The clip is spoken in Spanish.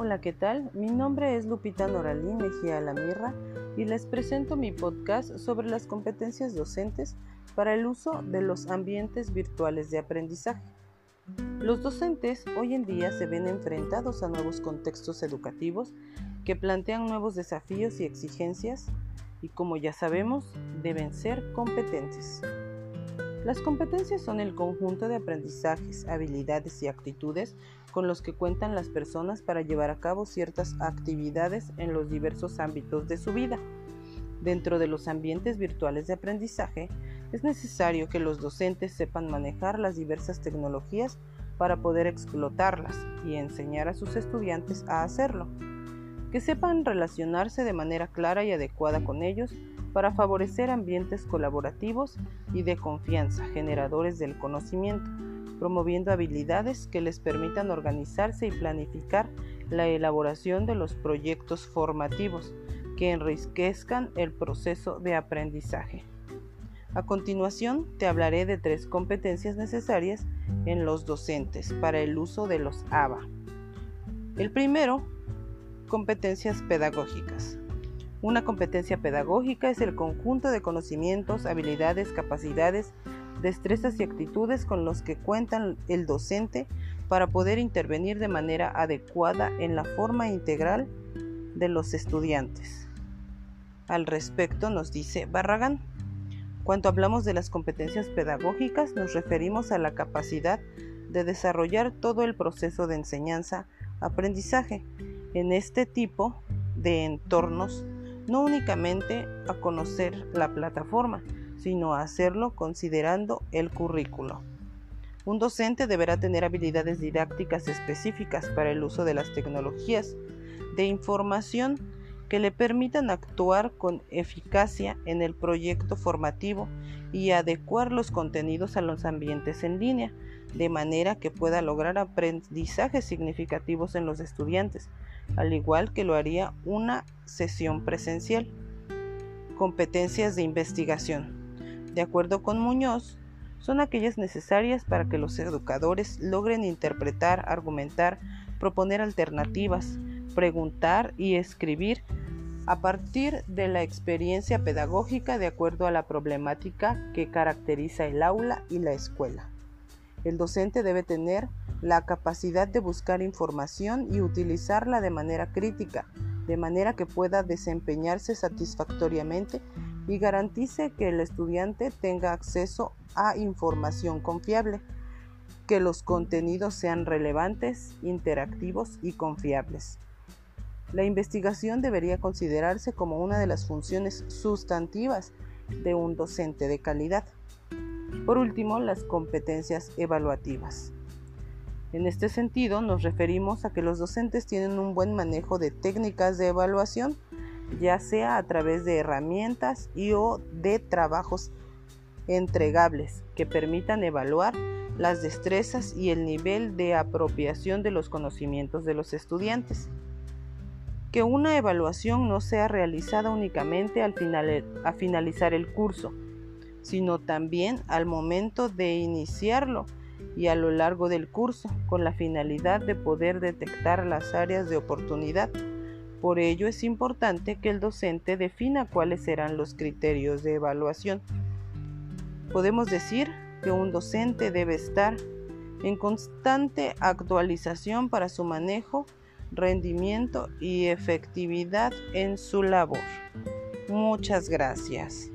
Hola, ¿qué tal? Mi nombre es Lupita Noralí Mejía Lamirra y les presento mi podcast sobre las competencias docentes para el uso de los ambientes virtuales de aprendizaje. Los docentes hoy en día se ven enfrentados a nuevos contextos educativos que plantean nuevos desafíos y exigencias y como ya sabemos deben ser competentes. Las competencias son el conjunto de aprendizajes, habilidades y actitudes con los que cuentan las personas para llevar a cabo ciertas actividades en los diversos ámbitos de su vida. Dentro de los ambientes virtuales de aprendizaje, es necesario que los docentes sepan manejar las diversas tecnologías para poder explotarlas y enseñar a sus estudiantes a hacerlo, que sepan relacionarse de manera clara y adecuada con ellos para favorecer ambientes colaborativos y de confianza, generadores del conocimiento, promoviendo habilidades que les permitan organizarse y planificar la elaboración de los proyectos formativos que enriquezcan el proceso de aprendizaje. A continuación te hablaré de tres competencias necesarias en los docentes para el uso de los ABA. El primero, competencias pedagógicas. Una competencia pedagógica es el conjunto de conocimientos, habilidades, capacidades, destrezas y actitudes con los que cuentan el docente para poder intervenir de manera adecuada en la forma integral de los estudiantes. Al respecto nos dice Barragán, cuando hablamos de las competencias pedagógicas nos referimos a la capacidad de desarrollar todo el proceso de enseñanza-aprendizaje en este tipo de entornos no únicamente a conocer la plataforma, sino a hacerlo considerando el currículo. Un docente deberá tener habilidades didácticas específicas para el uso de las tecnologías de información que le permitan actuar con eficacia en el proyecto formativo y adecuar los contenidos a los ambientes en línea, de manera que pueda lograr aprendizajes significativos en los estudiantes, al igual que lo haría una sesión presencial. Competencias de investigación. De acuerdo con Muñoz, son aquellas necesarias para que los educadores logren interpretar, argumentar, proponer alternativas, preguntar y escribir a partir de la experiencia pedagógica de acuerdo a la problemática que caracteriza el aula y la escuela. El docente debe tener la capacidad de buscar información y utilizarla de manera crítica, de manera que pueda desempeñarse satisfactoriamente y garantice que el estudiante tenga acceso a información confiable, que los contenidos sean relevantes, interactivos y confiables. La investigación debería considerarse como una de las funciones sustantivas de un docente de calidad. Por último, las competencias evaluativas. En este sentido, nos referimos a que los docentes tienen un buen manejo de técnicas de evaluación, ya sea a través de herramientas y o de trabajos entregables que permitan evaluar las destrezas y el nivel de apropiación de los conocimientos de los estudiantes. Que una evaluación no sea realizada únicamente al a finalizar el curso, sino también al momento de iniciarlo y a lo largo del curso con la finalidad de poder detectar las áreas de oportunidad. Por ello es importante que el docente defina cuáles serán los criterios de evaluación. Podemos decir que un docente debe estar en constante actualización para su manejo, rendimiento y efectividad en su labor. Muchas gracias.